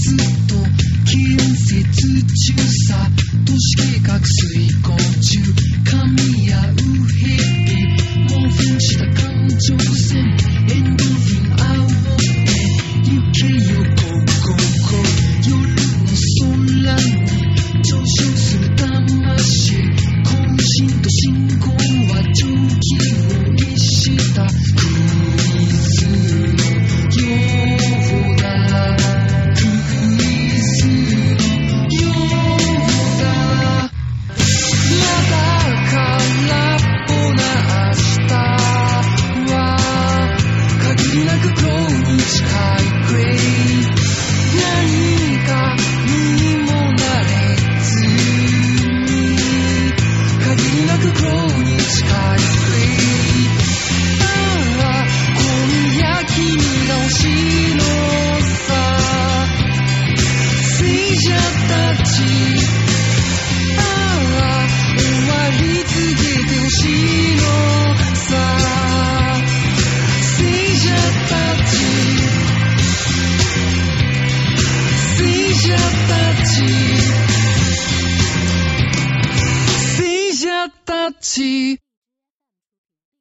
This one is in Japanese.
ずっと近接中さ都市計画遂行中噛み合う日興奮した感情線エンドルフィン青を行けよこここ夜の空に水車たちああ終わり告げてほしいのさ水車たち水車たち水車たち